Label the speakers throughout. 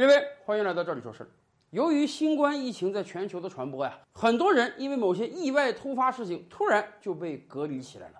Speaker 1: 各位，欢迎来到这里说事儿。由于新冠疫情在全球的传播呀，很多人因为某些意外突发事情，突然就被隔离起来了。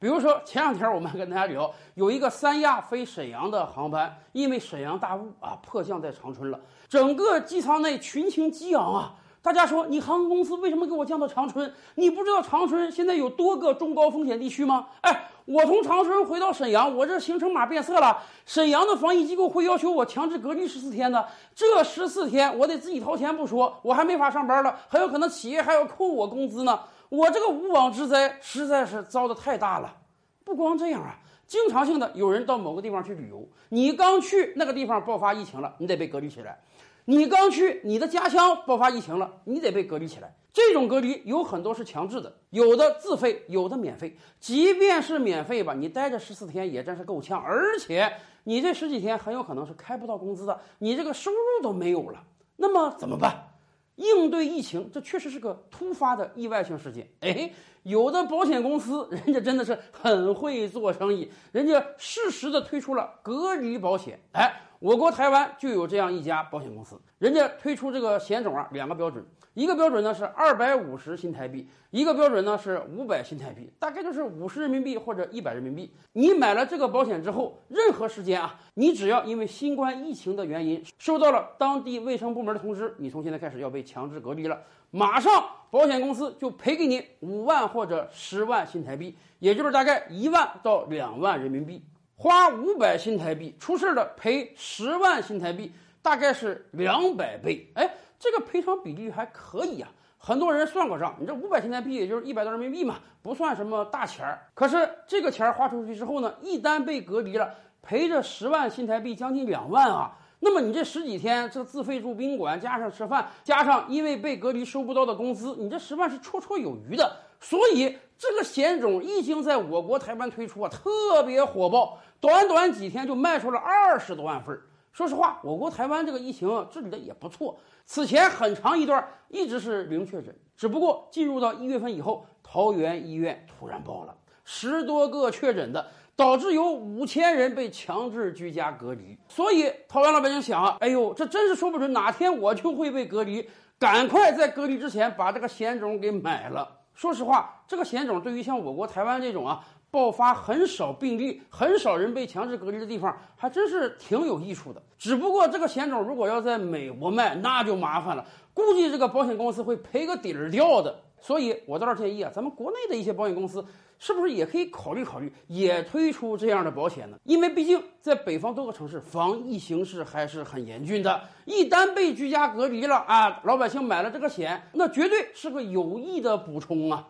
Speaker 1: 比如说前两天我们还跟大家聊，有一个三亚飞沈阳的航班，因为沈阳大雾啊，迫降在长春了，整个机舱内群情激昂啊。大家说，你航空公司为什么给我降到长春？你不知道长春现在有多个中高风险地区吗？哎，我从长春回到沈阳，我这行程码变色了。沈阳的防疫机构会要求我强制隔离十四天的，这十四天我得自己掏钱不说，我还没法上班了，很有可能企业还要扣我工资呢。我这个无妄之灾实在是遭的太大了。不光这样啊，经常性的有人到某个地方去旅游，你刚去那个地方爆发疫情了，你得被隔离起来。你刚去你的家乡爆发疫情了，你得被隔离起来。这种隔离有很多是强制的，有的自费，有的免费。即便是免费吧，你待着十四天也真是够呛，而且你这十几天很有可能是开不到工资的，你这个收入都没有了。那么怎么办？应对疫情，这确实是个突发的意外性事件。哎，有的保险公司人家真的是很会做生意，人家适时的推出了隔离保险。哎。我国台湾就有这样一家保险公司，人家推出这个险种啊，两个标准，一个标准呢是二百五十新台币，一个标准呢是五百新台币，大概就是五十人民币或者一百人民币。你买了这个保险之后，任何时间啊，你只要因为新冠疫情的原因收到了当地卫生部门的通知，你从现在开始要被强制隔离了，马上保险公司就赔给你五万或者十万新台币，也就是大概一万到两万人民币。花五百新台币出事了，赔十万新台币，大概是两百倍。哎，这个赔偿比例还可以啊。很多人算过账，你这五百新台币也就是一百多人民币嘛，不算什么大钱儿。可是这个钱花出去之后呢，一旦被隔离了，赔这十万新台币，将近两万啊。那么你这十几天这自费住宾馆，加上吃饭，加上因为被隔离收不到的工资，你这十万是绰绰有余的。所以这个险种一经在我国台湾推出啊，特别火爆。短短几天就卖出了二十多万份儿。说实话，我国台湾这个疫情治理的也不错。此前很长一段一直是零确诊，只不过进入到一月份以后，桃园医院突然爆了十多个确诊的，导致有五千人被强制居家隔离。所以桃园老百姓想啊，哎呦，这真是说不准哪天我就会被隔离，赶快在隔离之前把这个险种给买了。说实话，这个险种对于像我国台湾这种啊。爆发很少病例、很少人被强制隔离的地方，还真是挺有益处的。只不过这个险种如果要在美国卖，那就麻烦了，估计这个保险公司会赔个底儿掉的。所以我倒是建议啊，咱们国内的一些保险公司是不是也可以考虑考虑，也推出这样的保险呢？因为毕竟在北方多个城市，防疫形势还是很严峻的。一旦被居家隔离了啊，老百姓买了这个险，那绝对是个有益的补充啊。